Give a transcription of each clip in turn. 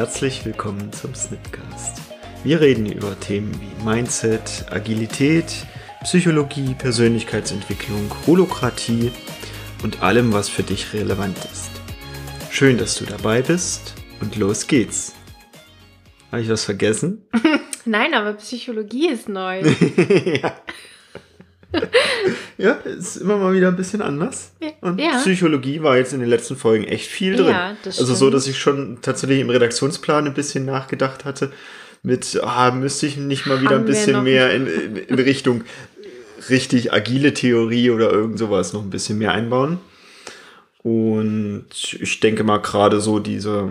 herzlich willkommen zum Snipcast. Wir reden über Themen wie Mindset, Agilität, Psychologie, Persönlichkeitsentwicklung, Holokratie und allem, was für dich relevant ist. Schön, dass du dabei bist und los geht's. Habe ich was vergessen? Nein, aber Psychologie ist neu. ja. ja, ist immer mal wieder ein bisschen anders. Und Ja. Psychologie war jetzt in den letzten Folgen echt viel drin. Ja, das also so, dass ich schon tatsächlich im Redaktionsplan ein bisschen nachgedacht hatte mit, ah, müsste ich nicht mal wieder Haben ein bisschen mehr in, in, in Richtung richtig agile Theorie oder irgend sowas noch ein bisschen mehr einbauen. Und ich denke mal gerade so diese,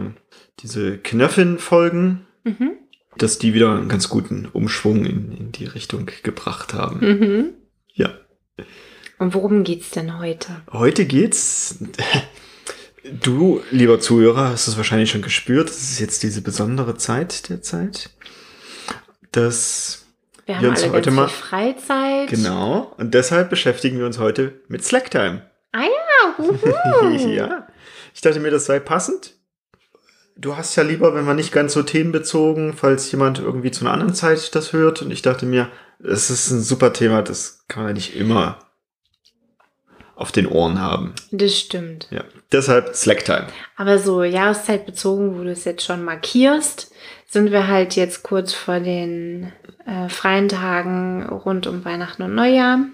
diese Knöffin-Folgen, Mhm. dass die wieder einen ganz guten Umschwung in, in die Richtung gebracht haben. Mhm. Ja. Und worum geht's denn heute? Heute geht's. Du, lieber Zuhörer, hast es wahrscheinlich schon gespürt. Es ist jetzt diese besondere Zeit der Zeit, dass Wir haben Wir uns alle heute mal- Freizeit. genau und deshalb beschäftigen wir uns heute mit Slacktime. Ah ja, ja. Ich dachte mir, das sei passend. Du hast ja lieber, wenn man nicht ganz so themenbezogen, falls jemand irgendwie zu einer anderen Zeit das hört. Und ich dachte mir, es ist ein super Thema, das kann man nicht immer auf den Ohren haben. Das stimmt. Ja, deshalb Slacktime. Aber so jahreszeitbezogen, wo du es jetzt schon markierst, sind wir halt jetzt kurz vor den äh, freien Tagen rund um Weihnachten und Neujahr.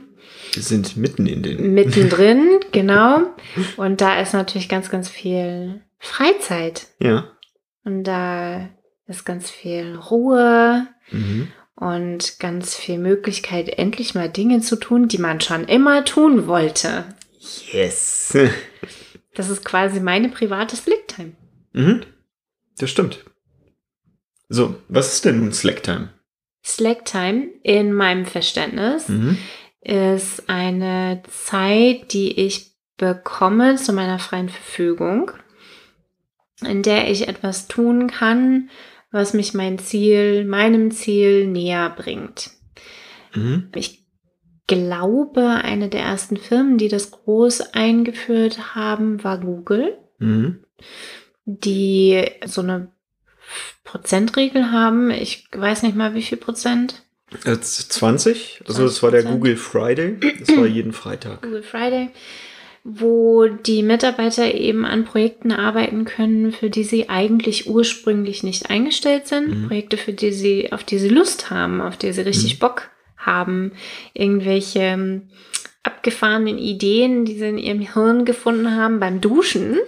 Wir sind mitten in den. Mittendrin, genau. Und da ist natürlich ganz, ganz viel Freizeit. Ja. Und da ist ganz viel Ruhe Mhm. und ganz viel Möglichkeit, endlich mal Dinge zu tun, die man schon immer tun wollte. Yes. Das ist quasi meine private Slicktime. mhm. Das stimmt. So, was ist denn nun Slacktime? Slacktime in meinem Verständnis Mhm. ist eine Zeit, die ich bekomme zu meiner freien Verfügung, in der ich etwas tun kann, was mich mein Ziel, meinem Ziel näher bringt. Mhm. Ich glaube, eine der ersten Firmen, die das groß eingeführt haben, war Google, Mhm. die so eine Prozentregel haben. Ich weiß nicht mal, wie viel Prozent. Jetzt 20, also das war der 20%. Google Friday, das war jeden Freitag. Google Friday, wo die Mitarbeiter eben an Projekten arbeiten können, für die sie eigentlich ursprünglich nicht eingestellt sind. Mhm. Projekte, für die sie, auf die sie Lust haben, auf die sie richtig Mhm. Bock haben. Irgendwelche ähm, abgefahrenen Ideen, die sie in ihrem Hirn gefunden haben beim Duschen.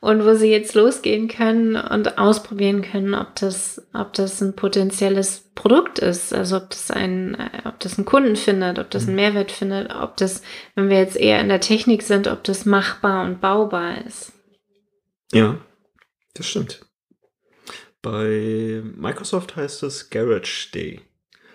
Und wo sie jetzt losgehen können und ausprobieren können, ob das, ob das ein potenzielles Produkt ist, also ob das ein, äh, ob das einen Kunden findet, ob das einen Mehrwert findet, ob das, wenn wir jetzt eher in der Technik sind, ob das machbar und baubar ist. Ja, das stimmt. Bei Microsoft heißt es Garage Day.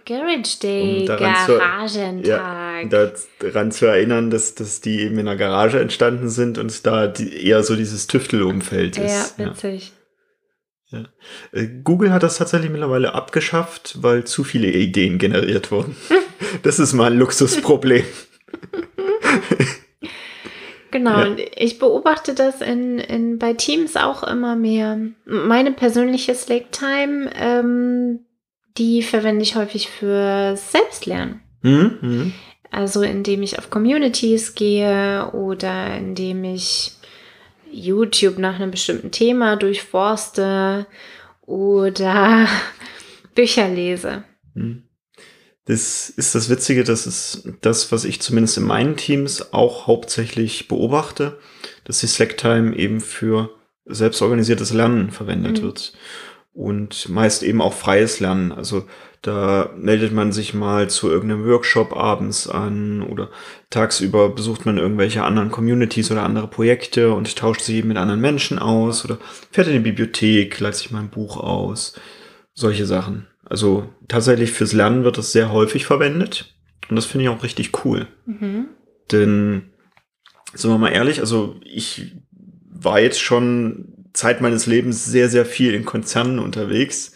Garage Day, Um daran zu- Garagentag. daran zu erinnern, dass, dass die eben in einer Garage entstanden sind und da die, eher so dieses Tüftelumfeld Ja, ist. Ja. witzig. Äh, Google hat das tatsächlich mittlerweile abgeschafft, weil zu viele Ideen generiert wurden. das ist mal ein Luxusproblem. Genau, Ja. und ich beobachte das in, in, bei Teams auch immer mehr. Meine persönliche Slack-Time, ähm, die verwende ich häufig für Selbstlernen. Mhm. Mhm. Also indem ich auf Communities gehe oder indem ich YouTube nach einem bestimmten Thema durchforste oder Bücher lese. Mhm. Das ist das Witzige, das ist das, was ich zumindest in meinen Teams auch hauptsächlich beobachte, dass die Slacktime eben für selbstorganisiertes Lernen verwendet Mhm. wird. Und meist eben auch freies Lernen. Also da meldet man sich mal zu irgendeinem Workshop abends an oder tagsüber besucht man irgendwelche anderen Communities oder andere Projekte und tauscht eben mit anderen Menschen aus oder fährt in die Bibliothek, leiht sich mal ein Buch aus. Solche Sachen. Also tatsächlich fürs Lernen wird das sehr häufig verwendet. Und das finde ich auch richtig cool. Mhm. Denn, sind wir mal ehrlich, also ich war jetzt schon Zeit meines Lebens sehr, sehr viel in Konzernen unterwegs.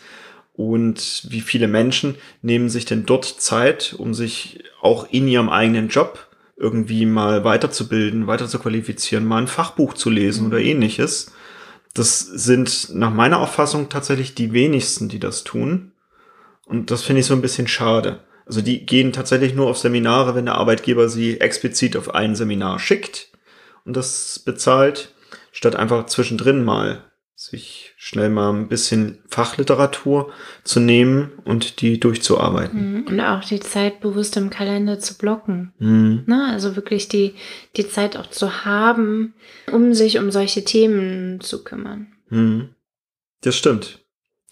Und wie viele Menschen nehmen sich denn dort Zeit, um sich auch in ihrem eigenen Job irgendwie mal weiterzubilden, weiter zu qualifizieren, mal ein Fachbuch zu lesen oder ähnliches. Das sind nach meiner Auffassung tatsächlich die wenigsten, die das tun. Und das finde ich so ein bisschen schade. Also die gehen tatsächlich nur auf Seminare, wenn der Arbeitgeber sie explizit auf ein Seminar schickt und das bezahlt, statt einfach zwischendrin mal sich schnell mal ein bisschen Fachliteratur zu nehmen und die durchzuarbeiten. Mhm. Und auch die Zeit bewusst im Kalender zu blocken. Mhm. Na, also wirklich die, die Zeit auch zu haben, um sich um solche Themen zu kümmern. Mhm. Das stimmt.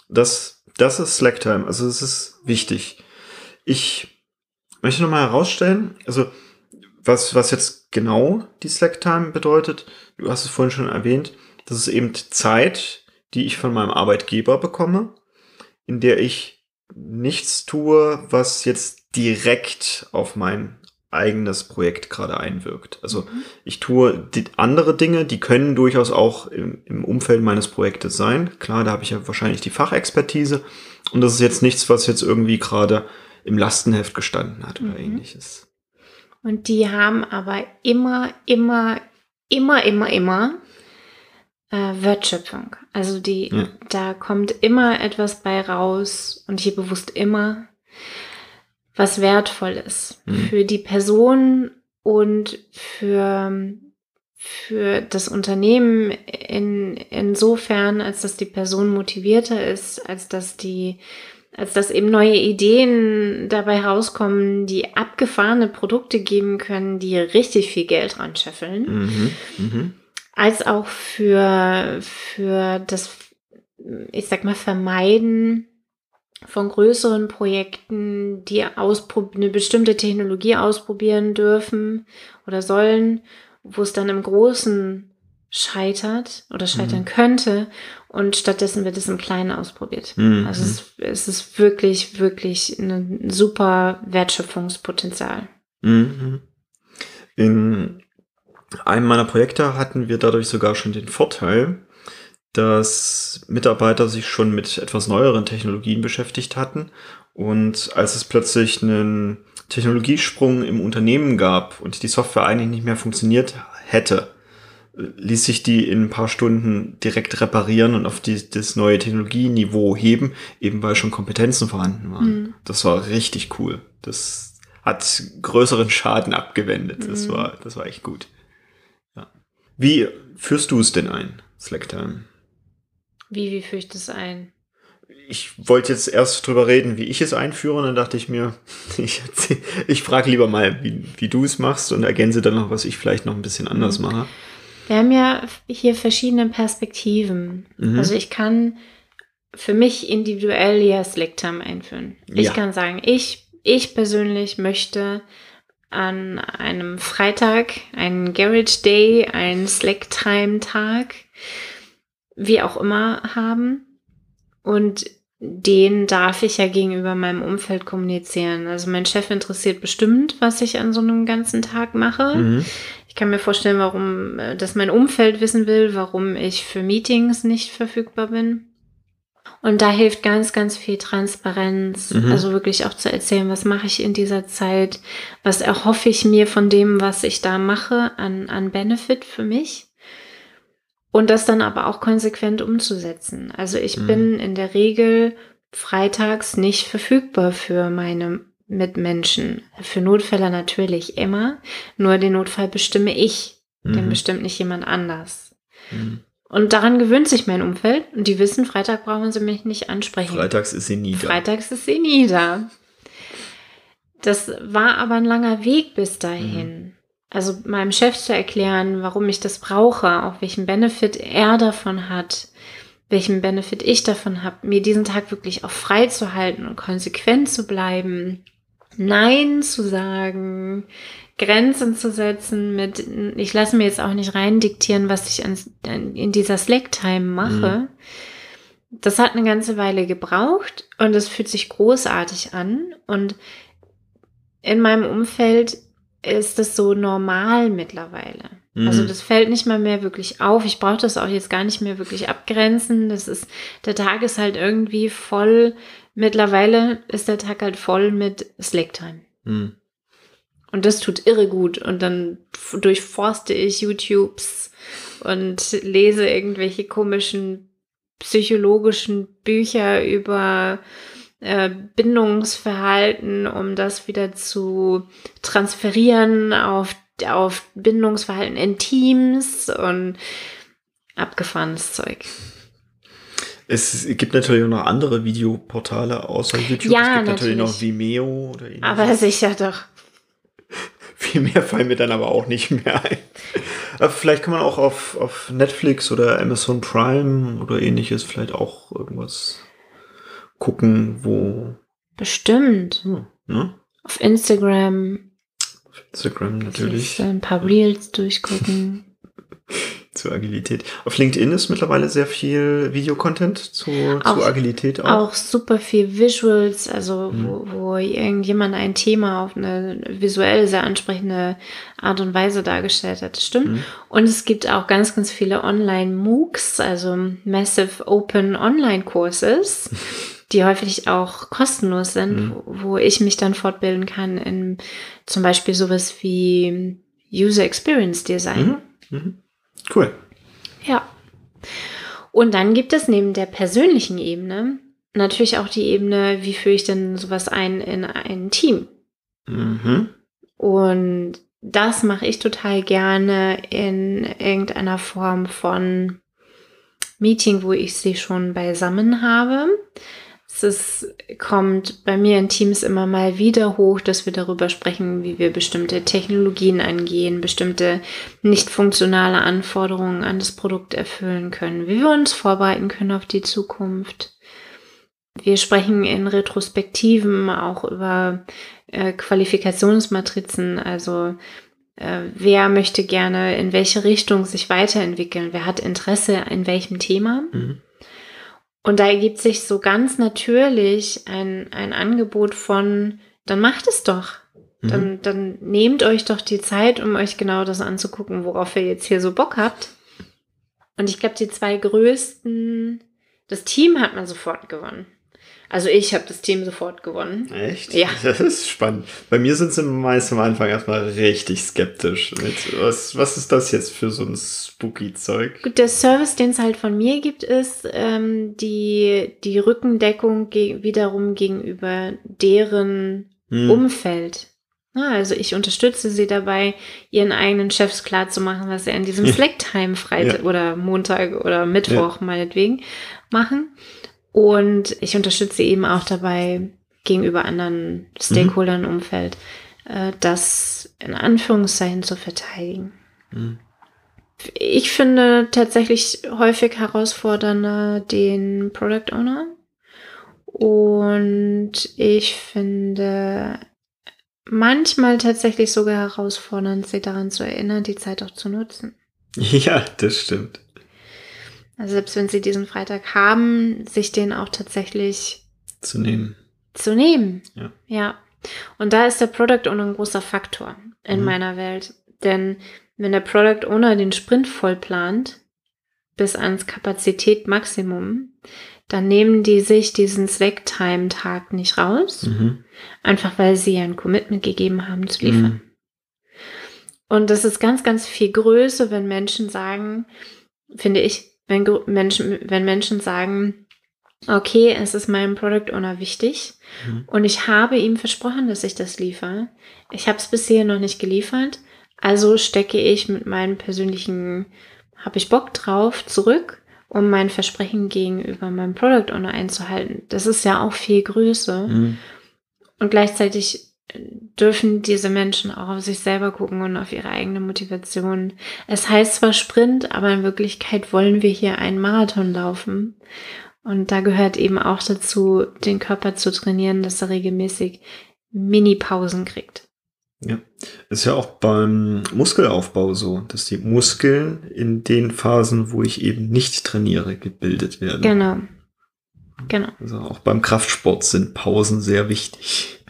Das, das ist Slacktime. Also es ist wichtig. Ich möchte nochmal herausstellen, also was, was jetzt genau die Slacktime bedeutet, du hast es vorhin schon erwähnt, das ist eben Zeit, die ich von meinem Arbeitgeber bekomme, in der ich nichts tue, was jetzt direkt auf mein eigenes Projekt gerade einwirkt. Also mhm. ich tue andere Dinge, die können durchaus auch im, im Umfeld meines Projektes sein. Klar, da habe ich ja wahrscheinlich die Fachexpertise und das ist jetzt nichts, was jetzt irgendwie gerade im Lastenheft gestanden hat oder mhm. ähnliches. Und die haben aber immer, immer, immer, immer, immer äh, Wertschöpfung. Also die, ja. da kommt immer etwas bei raus und hier bewusst immer was wertvoll ist mhm. für die Person und für, für das Unternehmen in, insofern, als dass die Person motivierter ist, als dass die als dass eben neue Ideen dabei rauskommen, die abgefahrene Produkte geben können, die richtig viel Geld ran scheffeln. Mhm, mh. Als auch für, für das, ich sag mal, Vermeiden von größeren Projekten, die eine bestimmte Technologie ausprobieren dürfen oder sollen, wo es dann im Großen scheitert oder scheitern mhm. könnte und stattdessen wird es im Kleinen ausprobiert. Mhm. Also es, es, ist wirklich, wirklich ein super Wertschöpfungspotenzial. Mhm. In einem meiner Projekte hatten wir dadurch sogar schon den Vorteil, dass Mitarbeiter sich schon mit etwas neueren Technologien beschäftigt hatten und als es plötzlich einen Technologiesprung im Unternehmen gab und die Software eigentlich nicht mehr funktioniert hätte, ließ sich die in ein paar Stunden direkt reparieren und auf die, das neue Technologieniveau heben, eben weil schon Kompetenzen vorhanden waren. Mhm. Das war richtig cool. Das hat größeren Schaden abgewendet. Das mhm. war, das war echt gut. Ja. Wie führst du es denn ein, Slacktime? Wie, wie führe ich das ein? Ich wollte jetzt erst drüber reden, wie ich es einführe, und dann dachte ich mir, ich, ich frage lieber mal, wie, wie du es machst und ergänze dann noch, was ich vielleicht noch ein bisschen anders mhm. mache. Wir haben ja hier verschiedene Perspektiven. Mhm. Also ich kann für mich individuell ja Slacktime einführen. Ich ja. kann sagen, ich, ich persönlich möchte an einem Freitag einen Garage Day, einen Slacktime-Tag, wie auch immer haben. Und den darf ich ja gegenüber meinem Umfeld kommunizieren. Also mein Chef interessiert bestimmt, was ich an so einem ganzen Tag mache. Mhm. Ich kann mir vorstellen, warum, äh, dass mein Umfeld wissen will, warum ich für Meetings nicht verfügbar bin. Und da hilft ganz, ganz viel Transparenz. Mhm. Also wirklich auch zu erzählen, was mache ich in dieser Zeit, was erhoffe ich mir von dem, was ich da mache, an, an Benefit für mich. Und das dann aber auch konsequent umzusetzen. Also ich mhm. bin in der Regel freitags nicht verfügbar für meine mit Menschen. Für Notfälle natürlich immer. Nur den Notfall bestimme ich. Mhm. Den bestimmt nicht jemand anders. Mhm. Und daran gewöhnt sich mein Umfeld. Und die wissen, Freitag brauchen sie mich nicht ansprechen. Freitags ist sie nie da. Freitags ist sie nie da. Das war aber ein langer Weg bis dahin. Mhm. Also meinem Chef zu erklären, warum ich das brauche, auch welchen Benefit er davon hat, welchen Benefit ich davon habe, mir diesen Tag wirklich auch frei zu halten und konsequent zu bleiben Nein zu sagen, Grenzen zu setzen mit, ich lasse mir jetzt auch nicht rein diktieren, was ich an, in dieser Slack-Time mache. Mhm. Das hat eine ganze Weile gebraucht und es fühlt sich großartig an. Und in meinem Umfeld ist das so normal mittlerweile. Mhm. Also das fällt nicht mal mehr wirklich auf. Ich brauche das auch jetzt gar nicht mehr wirklich abgrenzen. Das ist, der Tag ist halt irgendwie voll Mittlerweile ist der Tag halt voll mit Slacktime. Hm. Und das tut irre gut. Und dann durchforste ich YouTubes und lese irgendwelche komischen psychologischen Bücher über äh, Bindungsverhalten, um das wieder zu transferieren auf, auf Bindungsverhalten in Teams und abgefahrenes Zeug. Es gibt natürlich auch noch andere Videoportale außer YouTube. Ja, es gibt natürlich. natürlich noch Vimeo oder ähnliches. Aber sicher doch. Viel mehr fallen mir dann aber auch nicht mehr ein. Aber vielleicht kann man auch auf, auf Netflix oder Amazon Prime oder ähnliches vielleicht auch irgendwas gucken, wo. Bestimmt. Hm, ne? Auf Instagram. Auf Instagram natürlich. Ein paar Reels durchgucken. Zur Agilität. Auf LinkedIn ist mittlerweile sehr viel Videocontent zu, Auch- zu Agilität auch. Auch super viel Visuals, also Mhm. wo, wo irgendjemand ein Thema auf eine visuell sehr ansprechende Art und Weise dargestellt hat. Stimmt. Mhm. Und es gibt auch ganz, ganz viele Online-MOOCs, also Massive Open Online-Courses, die häufig auch kostenlos sind, Mhm. wo, wo ich mich dann fortbilden kann in zum Beispiel sowas wie User Experience Design. Mhm. Mhm. Cool. Ja. Und dann gibt es neben der persönlichen Ebene natürlich auch die Ebene, wie führe ich denn sowas ein in ein Team? Mhm. Und das mache ich total gerne in irgendeiner Form von Meeting, wo ich sie schon beisammen habe. Es kommt bei mir in Teams immer mal wieder hoch, dass wir darüber sprechen, wie wir bestimmte Technologien angehen, bestimmte nicht funktionale Anforderungen an das Produkt erfüllen können, wie wir uns vorbereiten können auf die Zukunft. Wir sprechen in Retrospektiven auch über äh, Qualifikationsmatrizen, also äh, wer möchte gerne in welche Richtung sich weiterentwickeln, wer hat Interesse in welchem Thema. Mhm. Und da ergibt sich so ganz natürlich ein, ein Angebot von, dann macht es doch. Mhm. Dann, dann nehmt euch doch die Zeit, um euch genau das anzugucken, worauf ihr jetzt hier so Bock habt. Und ich glaube, die zwei größten, das Team hat man sofort gewonnen. Also ich habe das Team sofort gewonnen. Echt? Ja. Das ist spannend. Bei mir sind sie meist am Anfang erstmal richtig skeptisch. Mit, was, was ist das jetzt für so ein spooky Zeug? Gut, der Service, den es halt von mir gibt, ist ähm, die, die Rückendeckung ge wiederum gegenüber deren Hm. Umfeld. Also ich unterstütze sie dabei, ihren eigenen Chefs klarzumachen, was sie an diesem Ja. Slack-Time Freitag Ja. oder Montag oder Mittwoch meinetwegen machen. Und ich unterstütze sie eben auch dabei, gegenüber anderen Stakeholdern im Umfeld, äh, das in Anführungszeichen zu verteidigen. Hm. Ich finde tatsächlich häufig herausfordernder den Product Owner. Und ich finde manchmal tatsächlich sogar herausfordernd, sie daran zu erinnern, die Zeit auch zu nutzen. Ja, das stimmt. Also selbst wenn sie diesen Freitag haben, sich den auch tatsächlich Zu nehmen. zu nehmen. Ja. Ja. Und da ist der Product Owner ein großer Faktor in Mhm. meiner Welt. Denn wenn der Product Owner den Sprint voll plant, bis ans Kapazität-Maximum, dann nehmen die sich diesen Slack-Time-Tag nicht raus, Mhm. einfach weil sie ein Commitment gegeben haben zu liefern. Mhm. Und das ist ganz, ganz viel größer, wenn Menschen sagen, finde ich, wenn Menschen, wenn Menschen sagen, okay, es ist meinem Product Owner wichtig Mhm. und ich habe ihm versprochen, dass ich das liefere. Ich habe es bisher noch nicht geliefert, also stecke ich mit meinem persönlichen, habe ich Bock drauf, zurück, um mein Versprechen gegenüber meinem Product Owner einzuhalten. Das ist ja auch viel größer. Mhm. Und gleichzeitig dürfen diese Menschen auch auf sich selber gucken und auf ihre eigene Motivation. Es heißt zwar Sprint, aber in Wirklichkeit wollen wir hier einen Marathon laufen. Und da gehört eben auch dazu, den Körper zu trainieren, dass er regelmäßig Mini-Pausen kriegt. Ja. Ist ja auch beim Muskelaufbau so, dass die Muskeln in den Phasen, wo ich eben nicht trainiere, gebildet werden. Genau. Genau. Also auch beim Kraftsport sind Pausen sehr wichtig.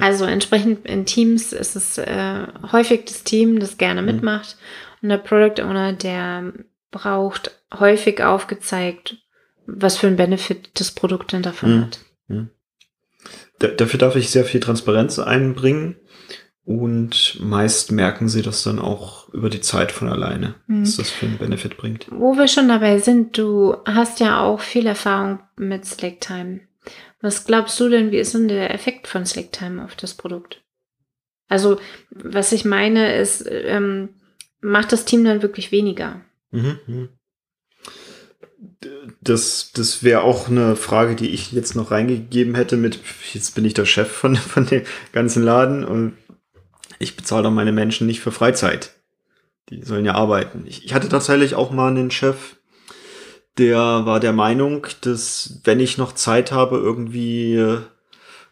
Also entsprechend in Teams ist es äh, häufig das Team, das gerne Mhm. mitmacht. Und der Product Owner, der braucht häufig aufgezeigt, was für einen Benefit das Produkt denn davon Mhm. hat. Da, dafür darf ich sehr viel Transparenz einbringen. Und meist merken sie das dann auch über die Zeit von alleine, Mhm. was das für einen Benefit bringt. Wo wir schon dabei sind, du hast ja auch viel Erfahrung mit Slacktime. Was glaubst du denn, wie ist denn der Effekt von Slacktime auf das Produkt? Also, was ich meine, ist, ähm, macht das Team dann wirklich weniger? Mhm, mhm. Das, das wäre auch eine Frage, die ich jetzt noch reingegeben hätte mit, jetzt bin ich der Chef von, von dem ganzen Laden und ich bezahle doch meine Menschen nicht für Freizeit. Die sollen ja arbeiten. Ich, ich hatte tatsächlich auch mal einen Chef, der war der Meinung, dass wenn ich noch Zeit habe, irgendwie äh,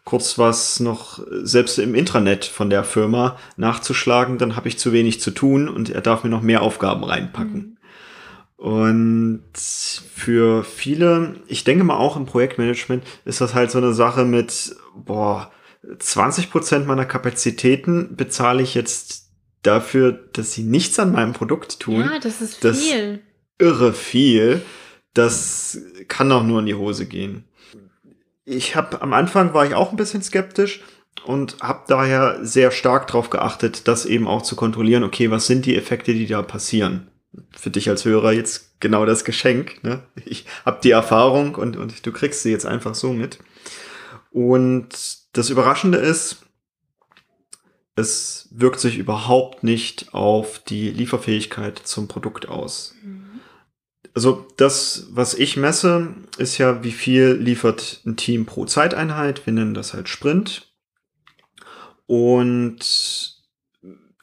kurz was noch äh, selbst im Intranet von der Firma nachzuschlagen, dann habe ich zu wenig zu tun und er darf mir noch mehr Aufgaben reinpacken. Und für viele, ich denke mal auch im Projektmanagement, ist das halt so eine Sache mit, boah, 20 Prozent meiner Kapazitäten bezahle ich jetzt dafür, dass sie nichts an meinem Produkt tun. Ja, das ist das- viel. Irre viel. Das kann doch nur in die Hose gehen. Ich habe am Anfang war ich auch ein bisschen skeptisch und habe daher sehr stark darauf geachtet, das eben auch zu kontrollieren. Okay, was sind die Effekte, die da passieren? Für dich als Hörer jetzt genau das Geschenk. Ne? Ich habe die Erfahrung und, und du kriegst sie jetzt einfach so mit. Und das Überraschende ist, es wirkt sich überhaupt nicht auf die Lieferfähigkeit zum Produkt aus. Also das, was ich messe, ist ja, wie viel liefert ein Team pro Zeiteinheit. Wir nennen das halt Sprint. Und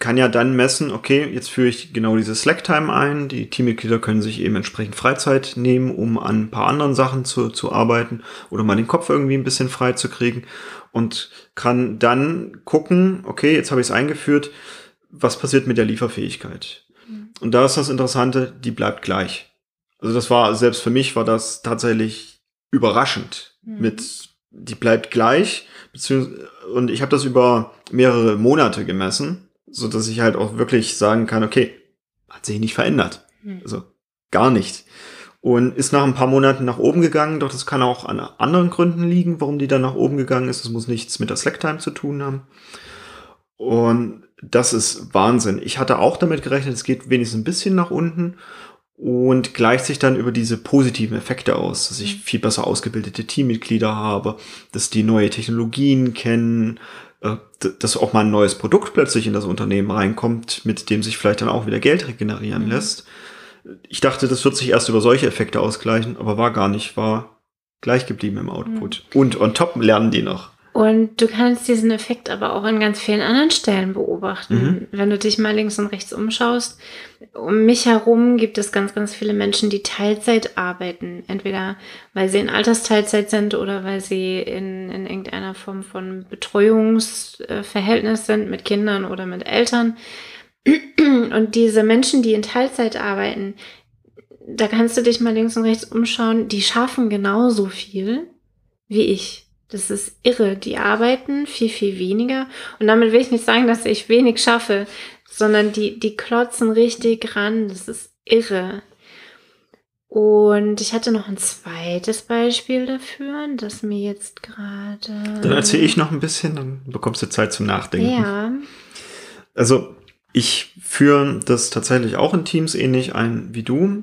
kann ja dann messen, okay, jetzt führe ich genau diese Slack-Time ein. Die Teammitglieder können sich eben entsprechend Freizeit nehmen, um an ein paar anderen Sachen zu, zu arbeiten oder mal den Kopf irgendwie ein bisschen frei zu kriegen und kann dann gucken, okay, jetzt habe ich es eingeführt, was passiert mit der Lieferfähigkeit? Und da ist das Interessante, die bleibt gleich. Also das war, selbst für mich war das tatsächlich überraschend Mhm. mit, die bleibt gleich, und ich habe das über mehrere Monate gemessen, so dass ich halt auch wirklich sagen kann, okay, hat sich nicht verändert. Mhm. Also gar nicht. Und ist nach ein paar Monaten nach oben gegangen, doch das kann auch an anderen Gründen liegen, warum die dann nach oben gegangen ist. Das muss nichts mit der Slack-Time zu tun haben. Und das ist Wahnsinn. Ich hatte auch damit gerechnet, es geht wenigstens ein bisschen nach unten und gleicht sich dann über diese positiven Effekte aus, dass ich viel besser ausgebildete Teammitglieder habe, dass die neue Technologien kennen, äh, dass auch mal ein neues Produkt plötzlich in das Unternehmen reinkommt, mit dem sich vielleicht dann auch wieder Geld regenerieren Mhm. lässt. Ich dachte, das wird sich erst über solche Effekte ausgleichen, aber war gar nicht, war gleich geblieben im Output. Und on top lernen die noch. Und du kannst diesen Effekt aber auch an ganz vielen anderen Stellen beobachten. Mhm. Wenn du dich mal links und rechts umschaust, um mich herum gibt es ganz, ganz viele Menschen, die Teilzeit arbeiten. Entweder weil sie in Altersteilzeit sind oder weil sie in, in irgendeiner Form von Betreuungsverhältnis sind mit Kindern oder mit Eltern. Und diese Menschen, die in Teilzeit arbeiten, da kannst du dich mal links und rechts umschauen, die schaffen genauso viel wie ich. Das ist irre. Die arbeiten viel, viel weniger. Und damit will ich nicht sagen, dass ich wenig schaffe, sondern die, die klotzen richtig ran. Das ist irre. Und ich hatte noch ein zweites Beispiel dafür, das mir jetzt gerade. Dann erzähle ich noch ein bisschen, dann bekommst du Zeit zum Nachdenken. Ja. Also ich führe das tatsächlich auch in Teams ähnlich ein wie du.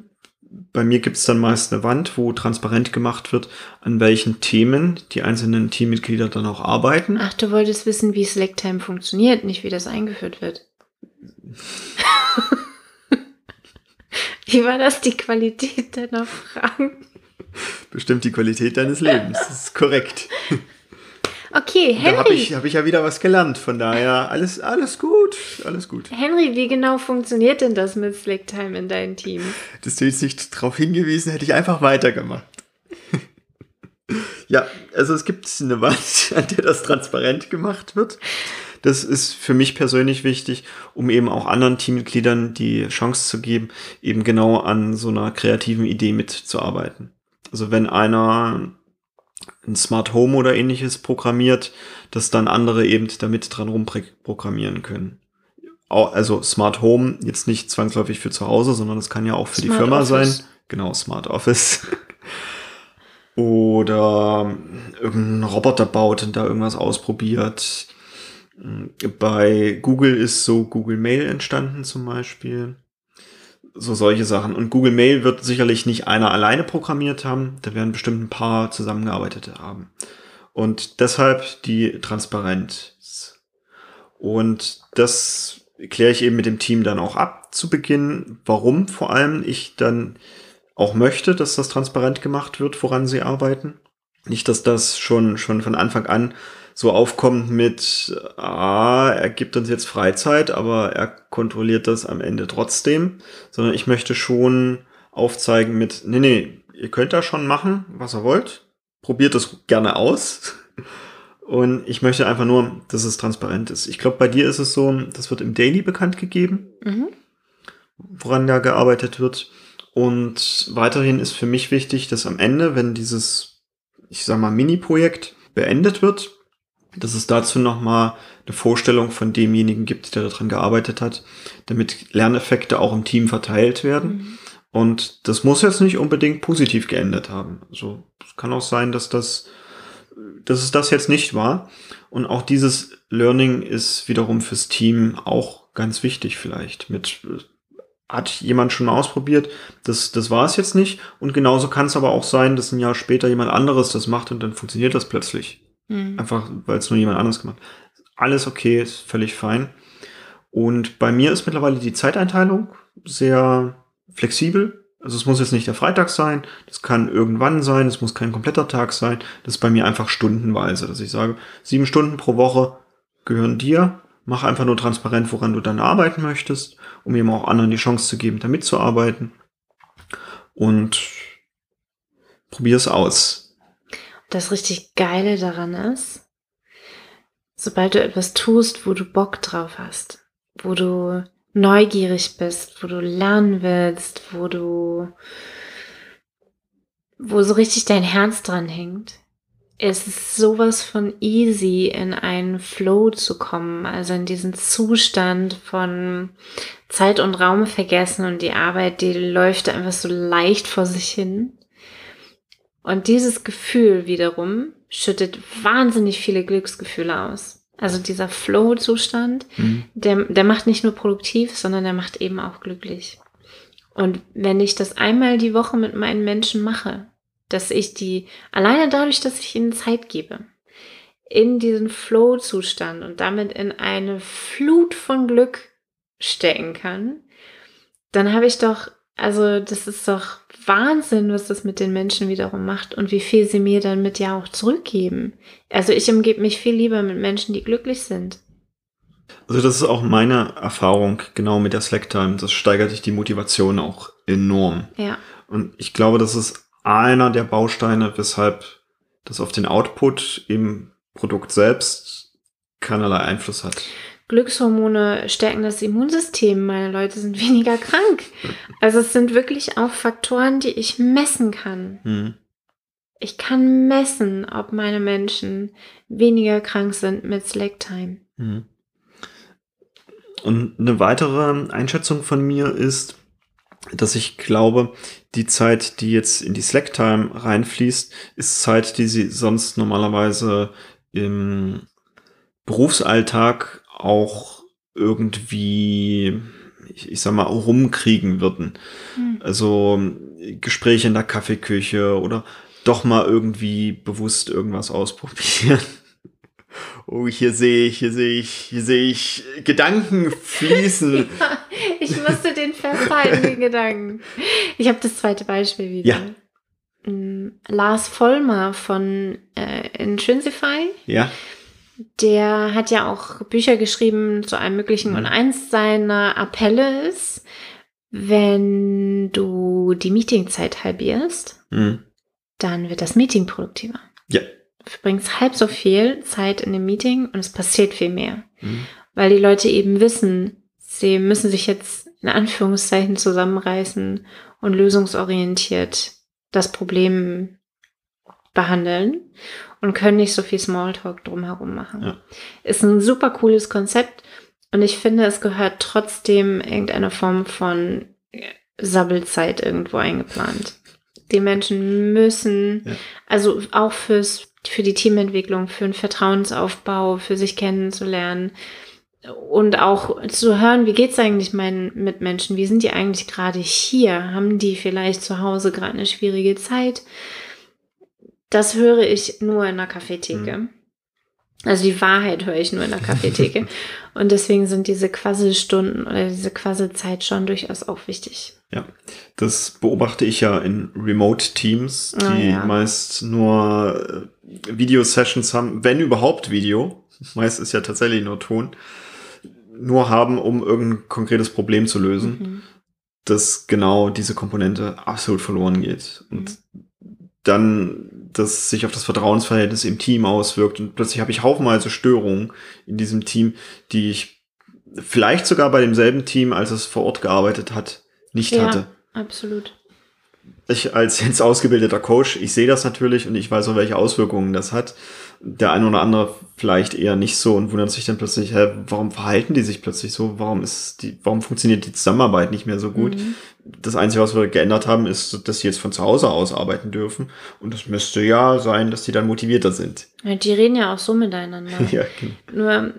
Bei mir gibt es dann meist eine Wand, wo transparent gemacht wird, an welchen Themen die einzelnen Teammitglieder dann auch arbeiten. Ach, du wolltest wissen, wie Slacktime funktioniert, nicht wie das eingeführt wird. wie war das die Qualität deiner Fragen? Bestimmt die Qualität deines Lebens. Das ist korrekt. Okay, Da habe Henry. ich, hab ich ja wieder was gelernt. Von daher alles, alles gut. Alles gut. Henry, wie genau funktioniert denn das mit Slacktime in deinem Team? Dass du jetzt nicht darauf hingewiesen, hätte ich einfach weitergemacht. ja, also es gibt eine Wand, an der das transparent gemacht wird. Das ist für mich persönlich wichtig, um eben auch anderen Teammitgliedern die Chance zu geben, eben genau an so einer kreativen Idee mitzuarbeiten. Also wenn einer ein Smart Home oder ähnliches programmiert, dass dann andere eben damit dran rumprogrammieren können. Also Smart Home jetzt nicht zwangsläufig für zu Hause, sondern das kann ja auch für die Smart Firma Office. sein. Genau, Smart Office. Oder irgendein Roboter baut und da irgendwas ausprobiert. Bei Google ist so Google Mail entstanden zum Beispiel. So solche Sachen. Und Google Mail wird sicherlich nicht einer alleine programmiert haben. Da werden bestimmt ein paar zusammengearbeitet haben. Und deshalb die Transparenz. Und das kläre ich eben mit dem Team dann auch ab zu Beginn, warum vor allem ich dann auch möchte, dass das transparent gemacht wird, woran sie arbeiten. Nicht, dass das schon, schon von Anfang an so aufkommt mit, ah, er gibt uns jetzt Freizeit, aber er kontrolliert das am Ende trotzdem, sondern ich möchte schon aufzeigen mit, nee, nee, ihr könnt da schon machen, was ihr wollt, probiert das gerne aus. Und ich möchte einfach nur, dass es transparent ist. Ich glaube, bei dir ist es so, das wird im Daily bekannt gegeben, mhm. woran da gearbeitet wird. Und weiterhin ist für mich wichtig, dass am Ende, wenn dieses, ich sag mal, Mini-Projekt beendet wird, dass es dazu nochmal eine Vorstellung von demjenigen gibt, der daran gearbeitet hat, damit Lerneffekte auch im Team verteilt werden. Mhm. Und das muss jetzt nicht unbedingt positiv geändert haben. Also es kann auch sein, dass das, dass es das jetzt nicht war. Und auch dieses Learning ist wiederum fürs Team auch ganz wichtig vielleicht. Mit hat jemand schon mal ausprobiert, das, das war es jetzt nicht. Und genauso kann es aber auch sein, dass ein Jahr später jemand anderes das macht und dann funktioniert das plötzlich. Mhm. Einfach, weil es nur jemand anderes gemacht hat. Alles okay, ist völlig fein. Und bei mir ist mittlerweile die Zeiteinteilung sehr flexibel. Also es muss jetzt nicht der Freitag sein, das kann irgendwann sein, es muss kein kompletter Tag sein. Das ist bei mir einfach stundenweise, dass ich sage, sieben Stunden pro Woche gehören dir. Mach einfach nur transparent, woran du dann arbeiten möchtest, um eben auch anderen die Chance zu geben, da mitzuarbeiten. Und probier es aus das richtig Geile daran ist, sobald du etwas tust, wo du Bock drauf hast, wo du neugierig bist, wo du lernen willst, wo du, wo so richtig dein Herz dran hängt, es ist sowas von easy, in einen Flow zu kommen, also in diesen Zustand von Zeit und Raum vergessen und die Arbeit, die läuft einfach so leicht vor sich hin. Und dieses Gefühl wiederum schüttet wahnsinnig viele Glücksgefühle aus. Also dieser Flow-Zustand, mhm. der, der macht nicht nur produktiv, sondern der macht eben auch glücklich. Und wenn ich das einmal die Woche mit meinen Menschen mache, dass ich die, alleine dadurch, dass ich ihnen Zeit gebe, in diesen Flow-Zustand und damit in eine Flut von Glück stecken kann, dann habe ich doch, also das ist doch Wahnsinn, was das mit den Menschen wiederum macht und wie viel sie mir dann mit ja auch zurückgeben. Also ich umgebe mich viel lieber mit Menschen, die glücklich sind. Also das ist auch meine Erfahrung genau mit der Slack-Time. Das steigert sich die Motivation auch enorm. Ja. Und ich glaube, das ist einer der Bausteine, weshalb das auf den Output im Produkt selbst keinerlei Einfluss hat. Glückshormone stärken das Immunsystem, meine Leute sind weniger krank. Also es sind wirklich auch Faktoren, die ich messen kann. Mhm. Ich kann messen, ob meine Menschen weniger krank sind mit Slacktime. Mhm. Und eine weitere Einschätzung von mir ist, dass ich glaube, die Zeit, die jetzt in die Slacktime reinfließt, ist Zeit, die sie sonst normalerweise im Berufsalltag auch irgendwie, ich, ich sag mal, rumkriegen würden. Hm. Also Gespräche in der Kaffeeküche oder doch mal irgendwie bewusst irgendwas ausprobieren. Oh, hier sehe ich, hier sehe ich, hier sehe ich Gedanken fließen. ja, ich musste den Gedanken. Ich habe das zweite Beispiel wieder. Ja. Mm, Lars Vollmer von äh, Intrinsify. Ja der hat ja auch Bücher geschrieben zu einem möglichen mhm. und eins seiner Appelle ist, wenn du die Meetingzeit halbierst, mhm. dann wird das Meeting produktiver. Ja. Du verbringst halb so viel Zeit in dem Meeting und es passiert viel mehr. Mhm. Weil die Leute eben wissen, sie müssen sich jetzt in Anführungszeichen zusammenreißen und lösungsorientiert das Problem behandeln und können nicht so viel Smalltalk drumherum machen. Ja. Ist ein super cooles Konzept und ich finde, es gehört trotzdem irgendeine Form von Sabbelzeit irgendwo eingeplant. Die Menschen müssen, ja. also auch fürs für die Teamentwicklung, für einen Vertrauensaufbau, für sich kennenzulernen und auch zu hören, wie geht's eigentlich meinen Mitmenschen? Wie sind die eigentlich gerade hier? Haben die vielleicht zu Hause gerade eine schwierige Zeit? Das höre ich nur in der Kaffeetheke. Mhm. Also die Wahrheit höre ich nur in der Kaffeetheke. und deswegen sind diese Quasselstunden oder diese Quasselzeit schon durchaus auch wichtig. Ja, das beobachte ich ja in Remote-Teams, die oh, ja. meist nur äh, Video-Sessions haben, wenn überhaupt Video. Meist ist ja tatsächlich nur Ton. Nur haben, um irgendein konkretes Problem zu lösen, mhm. dass genau diese Komponente absolut verloren geht. Und mhm. dann das sich auf das Vertrauensverhältnis im Team auswirkt. Und plötzlich habe ich haufenweise Störungen in diesem Team, die ich vielleicht sogar bei demselben Team, als es vor Ort gearbeitet hat, nicht ja, hatte. Absolut. Ich als jetzt ausgebildeter Coach, ich sehe das natürlich und ich weiß auch, welche Auswirkungen das hat. Der eine oder andere vielleicht eher nicht so und wundert sich dann plötzlich, hä, warum verhalten die sich plötzlich so? Warum ist die, warum funktioniert die Zusammenarbeit nicht mehr so gut? Mhm. Das Einzige, was wir geändert haben, ist, dass sie jetzt von zu Hause aus arbeiten dürfen. Und es müsste ja sein, dass die dann motivierter sind. Ja, die reden ja auch so miteinander. ja, genau. Nur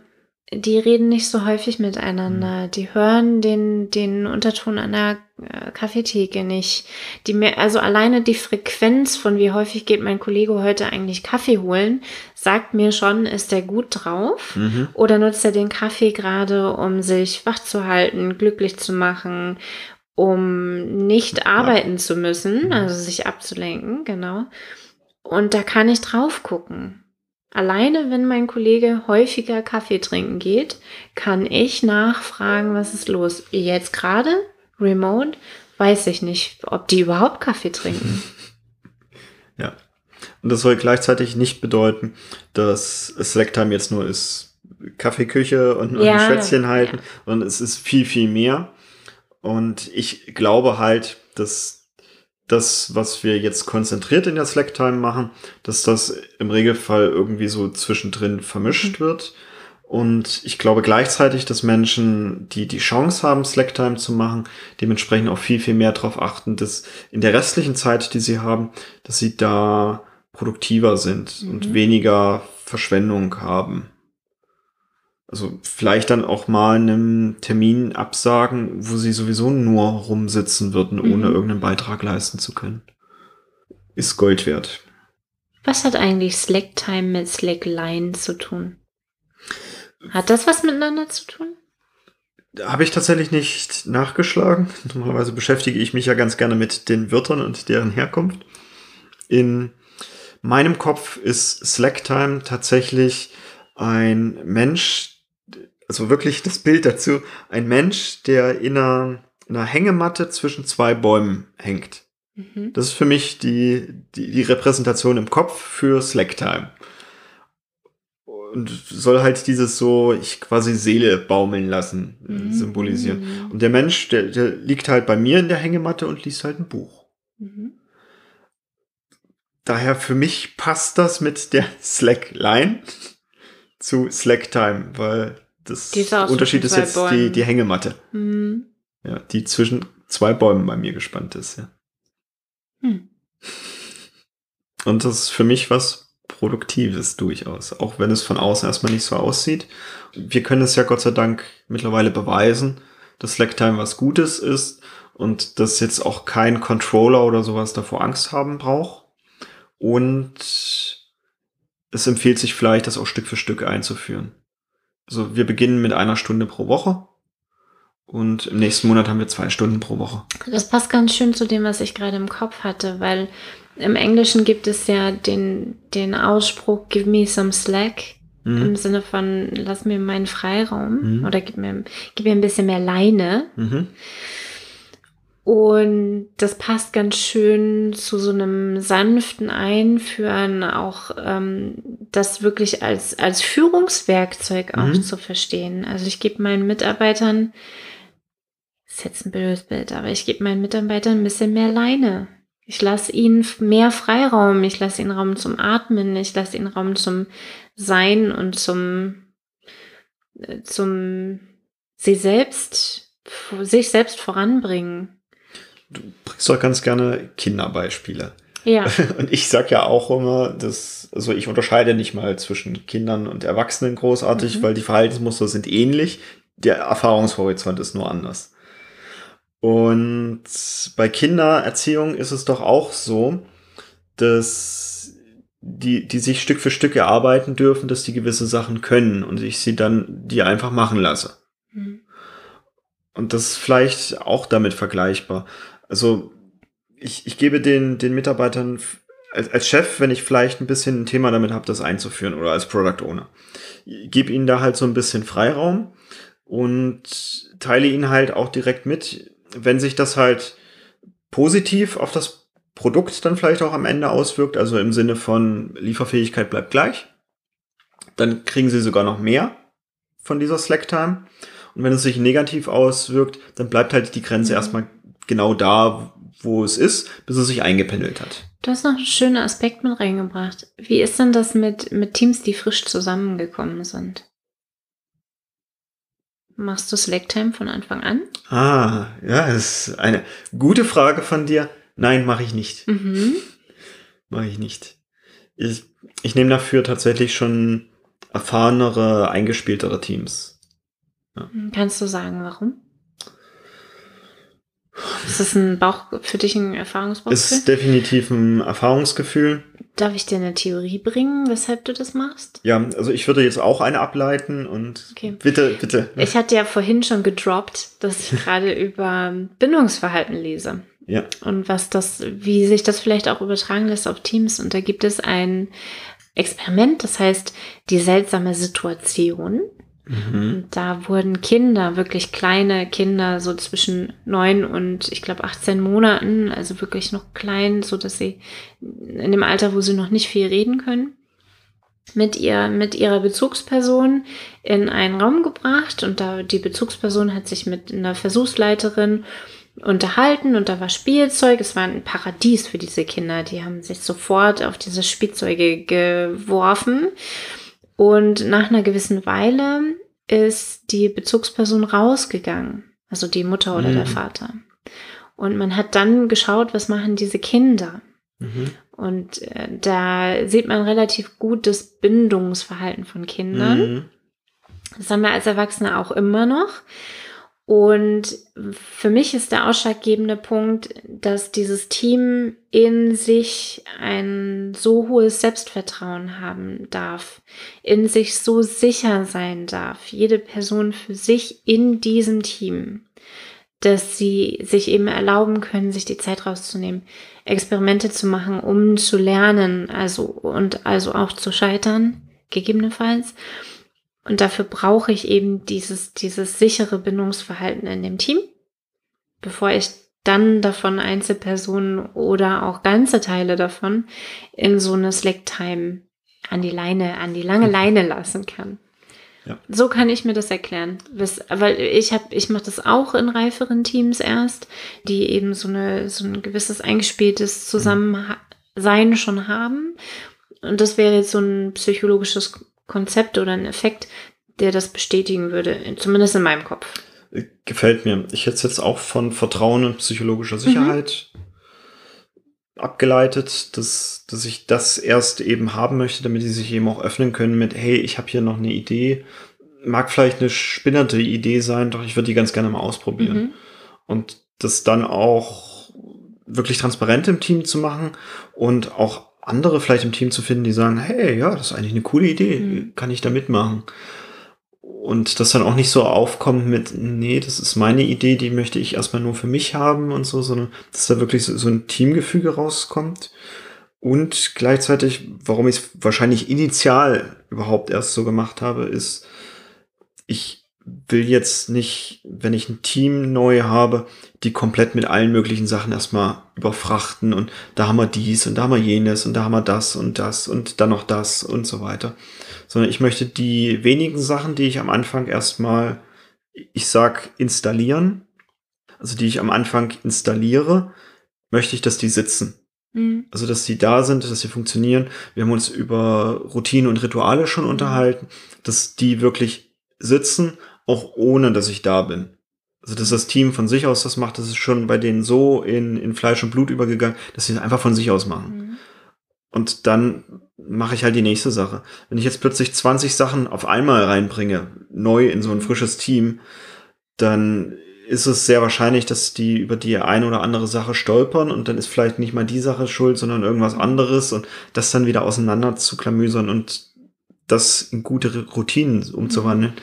die reden nicht so häufig miteinander. Mhm. Die hören den, den Unterton der äh, Kaffeetheke nicht. Die mehr, also alleine die Frequenz von wie häufig geht mein Kollege heute eigentlich Kaffee holen, sagt mir schon, ist der gut drauf? Mhm. Oder nutzt er den Kaffee gerade, um sich wach zu halten, glücklich zu machen, um nicht arbeiten ja. zu müssen, also sich abzulenken, genau. Und da kann ich drauf gucken. Alleine, wenn mein Kollege häufiger Kaffee trinken geht, kann ich nachfragen, was ist los. Jetzt gerade, remote, weiß ich nicht, ob die überhaupt Kaffee trinken. Ja. Und das soll gleichzeitig nicht bedeuten, dass Slacktime jetzt nur ist Kaffeeküche und, und ja, Schwätzchen halten, ja. sondern es ist viel, viel mehr. Und ich glaube halt, dass das, was wir jetzt konzentriert in der Slack-Time machen, dass das im Regelfall irgendwie so zwischendrin vermischt mhm. wird. Und ich glaube gleichzeitig, dass Menschen, die die Chance haben, Slack-Time zu machen, dementsprechend auch viel, viel mehr darauf achten, dass in der restlichen Zeit, die sie haben, dass sie da produktiver sind mhm. und weniger Verschwendung haben. Also vielleicht dann auch mal einem Termin absagen, wo sie sowieso nur rumsitzen würden, mhm. ohne irgendeinen Beitrag leisten zu können. Ist Gold wert. Was hat eigentlich Slack-Time mit Slackline zu tun? Hat das was miteinander zu tun? Habe ich tatsächlich nicht nachgeschlagen. Normalerweise beschäftige ich mich ja ganz gerne mit den Wörtern und deren Herkunft. In meinem Kopf ist Slacktime tatsächlich ein Mensch, also wirklich das Bild dazu, ein Mensch, der in einer, in einer Hängematte zwischen zwei Bäumen hängt. Mhm. Das ist für mich die, die, die Repräsentation im Kopf für Slacktime. Und soll halt dieses so, ich quasi Seele baumeln lassen, mhm. symbolisieren. Und der Mensch, der, der liegt halt bei mir in der Hängematte und liest halt ein Buch. Mhm. Daher für mich passt das mit der Slackline zu Slacktime, weil das Unterschied ist jetzt die, die Hängematte. Mhm. Ja, die zwischen zwei Bäumen bei mir gespannt ist, ja. Hm. Und das ist für mich was Produktives durchaus, auch wenn es von außen erstmal nicht so aussieht. Wir können es ja Gott sei Dank mittlerweile beweisen, dass Slacktime was Gutes ist und dass jetzt auch kein Controller oder sowas davor Angst haben braucht. Und es empfiehlt sich vielleicht, das auch Stück für Stück einzuführen. Also wir beginnen mit einer Stunde pro Woche und im nächsten Monat haben wir zwei Stunden pro Woche. Das passt ganz schön zu dem, was ich gerade im Kopf hatte, weil im Englischen gibt es ja den, den Ausspruch, give me some slack. Mhm. Im Sinne von, lass mir meinen Freiraum mhm. oder gib mir, gib mir ein bisschen mehr Leine. Mhm. Und das passt ganz schön zu so einem sanften Einführen, auch ähm, das wirklich als, als Führungswerkzeug auch mhm. zu verstehen. Also ich gebe meinen Mitarbeitern, das ist jetzt ein blödes Bild, aber ich gebe meinen Mitarbeitern ein bisschen mehr Leine. Ich lasse ihnen mehr Freiraum, ich lasse ihnen Raum zum Atmen, ich lasse ihnen Raum zum Sein und zum, äh, zum sie selbst, sich selbst voranbringen. Du bringst doch ganz gerne Kinderbeispiele. Ja. Und ich sag ja auch immer, dass, also ich unterscheide nicht mal zwischen Kindern und Erwachsenen großartig, Mhm. weil die Verhaltensmuster sind ähnlich, der Erfahrungshorizont ist nur anders. Und bei Kindererziehung ist es doch auch so, dass die, die sich Stück für Stück erarbeiten dürfen, dass die gewisse Sachen können und ich sie dann die einfach machen lasse. Mhm. Und das ist vielleicht auch damit vergleichbar. Also ich, ich gebe den, den Mitarbeitern als, als Chef, wenn ich vielleicht ein bisschen ein Thema damit habe, das einzuführen oder als Product Owner, ich gebe ihnen da halt so ein bisschen Freiraum und teile ihnen halt auch direkt mit, wenn sich das halt positiv auf das Produkt dann vielleicht auch am Ende auswirkt, also im Sinne von Lieferfähigkeit bleibt gleich, dann kriegen sie sogar noch mehr von dieser Slack-Time. Und wenn es sich negativ auswirkt, dann bleibt halt die Grenze Mhm. erstmal genau da, wo es ist, bis es sich eingependelt hat. Du hast noch einen schönen Aspekt mit reingebracht. Wie ist denn das mit, mit Teams, die frisch zusammengekommen sind? Machst du Slack-Time von Anfang an? Ah, ja, das ist eine gute Frage von dir. Nein, mache ich nicht. Mhm. Mache ich nicht. Ich, ich nehme dafür tatsächlich schon erfahrenere, eingespieltere Teams. Kannst du sagen, warum? Ist das ein Bauch für dich ein Erfahrungsbauchgefühl? Ist definitiv ein Erfahrungsgefühl. Darf ich dir eine Theorie bringen, weshalb du das machst? Ja, also ich würde jetzt auch eine ableiten und Okay. bitte, bitte. Ich hatte ja vorhin schon gedroppt, dass ich gerade über Bindungsverhalten lese. Ja. Und was das, wie sich das vielleicht auch übertragen lässt auf Teams. Und da gibt es ein Experiment, das heißt die seltsame Situation. Mhm. Da wurden Kinder, wirklich kleine Kinder, so zwischen neun und ich glaube 18 Monaten, also wirklich noch klein, so dass sie in dem Alter, wo sie noch nicht viel reden können, mit ihr, mit ihrer Bezugsperson in einen Raum gebracht und da die Bezugsperson hat sich mit einer Versuchsleiterin unterhalten und da war Spielzeug. Es war ein Paradies für diese Kinder. Die haben sich sofort auf diese Spielzeuge geworfen. Und nach einer gewissen Weile ist die Bezugsperson rausgegangen. Also die Mutter oder Mhm. der Vater. Und man hat dann geschaut, was machen diese Kinder. Mhm. Und äh, da sieht man relativ gut das Bindungsverhalten von Kindern. Mhm. Das haben wir als Erwachsene auch immer noch. Und für mich ist der ausschlaggebende Punkt, dass dieses Team in sich ein so hohes Selbstvertrauen haben darf, in sich so sicher sein darf, jede Person für sich in diesem Team, dass sie sich eben erlauben können, sich die Zeit rauszunehmen, Experimente zu machen, um zu lernen, also und also auch zu scheitern, gegebenenfalls. Und dafür brauche ich eben dieses, dieses sichere Bindungsverhalten in dem Team, bevor ich dann davon Einzelpersonen oder auch ganze Teile davon in so eine Slack-Time an die Leine, an die lange Leine lassen kann. Ja. So kann ich mir das erklären. Bis- Weil ich habe, ich mache das auch in reiferen Teams erst, die eben so eine, so ein gewisses eingespieltes Zusammensein schon haben. Und das wäre jetzt so ein psychologisches Konzept oder ein Effekt, der das bestätigen würde, zumindest in meinem Kopf. Gefällt mir. Ich hätte es jetzt auch von Vertrauen und psychologischer Sicherheit abgeleitet, dass, dass ich das erst eben haben möchte, damit sie sich eben auch öffnen können mit, hey, ich habe hier noch eine Idee. Mag vielleicht eine spinnerte Idee sein, doch ich würde die ganz gerne mal ausprobieren. Mhm. Und das dann auch wirklich transparent im Team zu machen und auch andere vielleicht im Team zu finden, die sagen, hey, ja, das ist eigentlich eine coole Idee, Mhm. kann ich da mitmachen. Und das dann auch nicht so aufkommt mit, nee, das ist meine Idee, die möchte ich erstmal nur für mich haben und so, sondern dass da wirklich so, so ein Teamgefüge rauskommt. Und gleichzeitig, warum ich es wahrscheinlich initial überhaupt erst so gemacht habe, ist, ich will jetzt nicht, wenn ich ein Team neu habe, die komplett mit allen möglichen Sachen erstmal überfrachten und da haben wir dies und da haben wir jenes und da haben wir das und das und dann noch das und so weiter. Sondern ich möchte die wenigen Sachen, die ich am Anfang erstmal, ich sag, installieren, also die ich am Anfang installiere, möchte ich, dass die sitzen. Mhm. Also, dass sie da sind, dass sie funktionieren. Wir haben uns über Routine und Rituale schon unterhalten, dass die wirklich sitzen, auch ohne dass ich da bin. Also, dass das Team von sich aus das macht, das ist schon bei denen so in, in Fleisch und Blut übergegangen, dass sie es einfach von sich aus machen. Mhm. Und dann mache ich halt die nächste Sache. Wenn ich jetzt plötzlich 20 Sachen auf einmal reinbringe, neu in so ein frisches Team, dann ist es sehr wahrscheinlich, dass die über die eine oder andere Sache stolpern und dann ist vielleicht nicht mal die Sache schuld, sondern irgendwas anderes und das dann wieder auseinander zu klamüsern und das in gute Routinen umzuwandeln,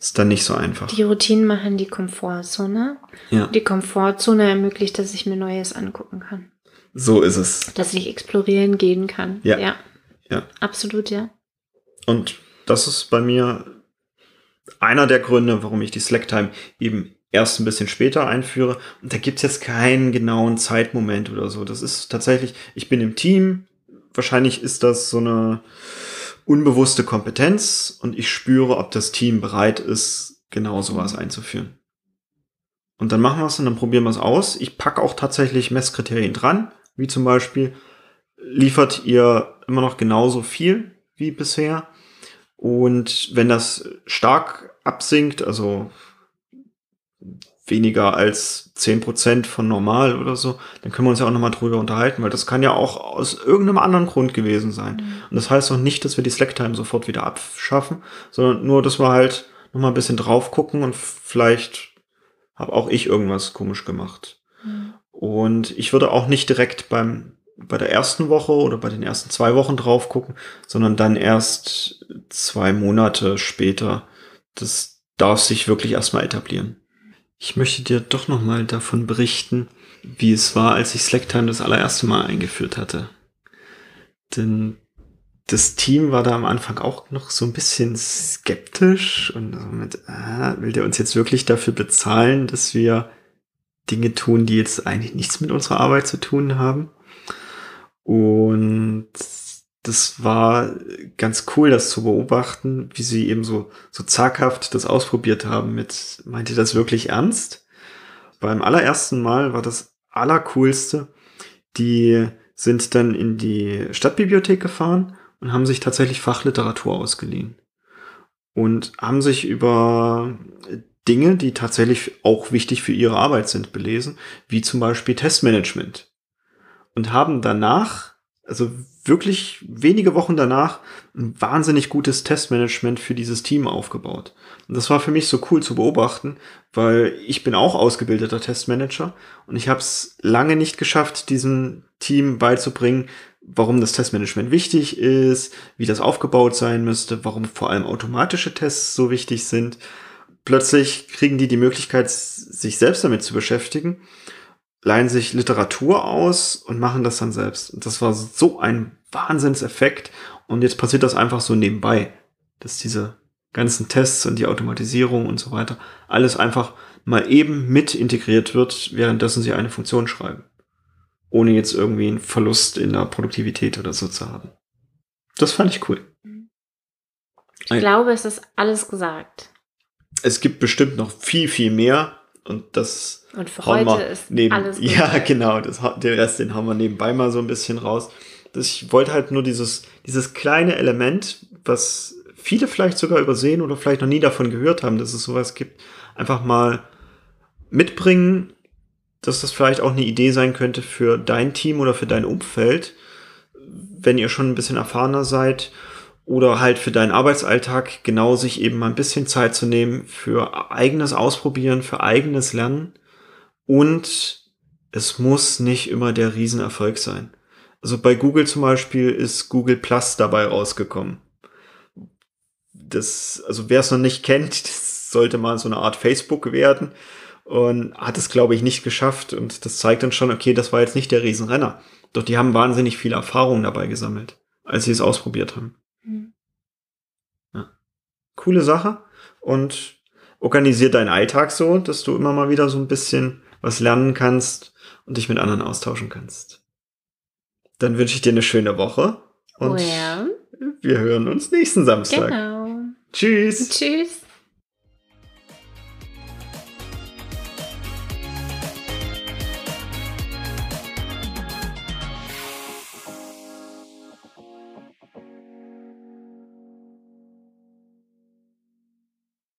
ist dann nicht so einfach. Die Routinen machen die Komfortzone. Ja, Die Komfortzone ermöglicht, dass ich mir Neues angucken kann. so ist es. Dass ich explorieren gehen kann. Ja. Ja. Ja. Absolut, ja. Und das ist bei mir einer der Gründe, warum ich die Slack-Time eben erst ein bisschen später einführe. Und da gibt's jetzt keinen genauen Zeitmoment oder so. Das ist tatsächlich, ich bin im Team. Wahrscheinlich ist das so eine unbewusste Kompetenz und ich spüre, ob das Team bereit ist, genau sowas einzuführen. Und dann machen wir es und dann probieren wir es aus. Ich packe auch tatsächlich Messkriterien dran, wie zum Beispiel, liefert ihr immer noch genauso viel wie bisher? Und wenn das stark absinkt, also weniger als 10% von normal oder so, dann können wir uns ja auch nochmal drüber unterhalten, weil das kann ja auch aus irgendeinem anderen Grund gewesen sein. Und das heißt auch nicht, dass wir die Slacktime sofort wieder abschaffen, sondern nur, dass wir halt nochmal ein bisschen drauf gucken und vielleicht habe auch ich irgendwas komisch gemacht. Und ich würde auch nicht direkt beim, bei der ersten Woche oder bei den ersten zwei Wochen drauf gucken, sondern dann erst zwei Monate später. Das darf sich wirklich erstmal etablieren. Ich möchte dir doch nochmal davon berichten, wie es war, als ich Slacktime das allererste Mal eingeführt hatte. Denn das Team war da am Anfang auch noch so ein bisschen skeptisch und so mit, ah, will der uns jetzt wirklich dafür bezahlen, dass wir Dinge tun, die jetzt eigentlich nichts mit unserer Arbeit zu tun haben? Und das war ganz cool, das zu beobachten, wie sie eben so, so zaghaft das ausprobiert haben mit, meint ihr das wirklich ernst? Beim allerersten Mal war das Allercoolste, die sind dann in die Stadtbibliothek gefahren und haben sich tatsächlich Fachliteratur ausgeliehen. Und haben sich über Dinge, die tatsächlich auch wichtig für ihre Arbeit sind, belesen, wie zum Beispiel Testmanagement. Und haben danach, also wirklich wenige Wochen danach, ein wahnsinnig gutes Testmanagement für dieses Team aufgebaut. Und das war für mich so cool zu beobachten, weil ich bin auch ausgebildeter Testmanager und ich habe es lange nicht geschafft, diesem Team beizubringen, warum das Testmanagement wichtig ist, wie das aufgebaut sein müsste, warum vor allem automatische Tests so wichtig sind. Plötzlich kriegen die die Möglichkeit, sich selbst damit zu beschäftigen, leihen sich Literatur aus und machen das dann selbst. Und das war so ein Wahnsinnseffekt. Und jetzt passiert das einfach so nebenbei, dass diese ganzen Tests und die Automatisierung und so weiter alles einfach mal eben mit integriert wird, währenddessen sie eine Funktion schreiben ohne jetzt irgendwie einen Verlust in der Produktivität oder so zu haben. Das fand ich cool. Ich glaube, es ist alles gesagt. Es gibt bestimmt noch viel, viel mehr und das Und für hauen heute wir ist neben, alles Ja, gesagt. genau, das, den Rest, den haben wir nebenbei mal so ein bisschen raus. Das, ich wollte halt nur dieses, dieses kleine Element, was viele vielleicht sogar übersehen oder vielleicht noch nie davon gehört haben, dass es sowas gibt, einfach mal mitbringen, dass das vielleicht auch eine Idee sein könnte für dein Team oder für dein Umfeld, wenn ihr schon ein bisschen erfahrener seid oder halt für deinen Arbeitsalltag genau sich eben mal ein bisschen Zeit zu nehmen für eigenes Ausprobieren, für eigenes Lernen und es muss nicht immer der Riesenerfolg sein. Also bei Google zum Beispiel ist Google Plus dabei rausgekommen. Das, also wer es noch nicht kennt, das sollte mal so eine Art Facebook werden und hat es, glaube ich, nicht geschafft. Und das zeigt dann schon, okay, das war jetzt nicht der Riesenrenner. Doch die haben wahnsinnig viel Erfahrung dabei gesammelt, als sie es ausprobiert haben. Hm. Coole Sache. Und organisier deinen Alltag so, dass du immer mal wieder so ein bisschen was lernen kannst und dich mit anderen austauschen kannst. Dann wünsche ich dir eine schöne Woche und ja, wir hören uns nächsten Samstag. genau. Tschüss. Tschüss.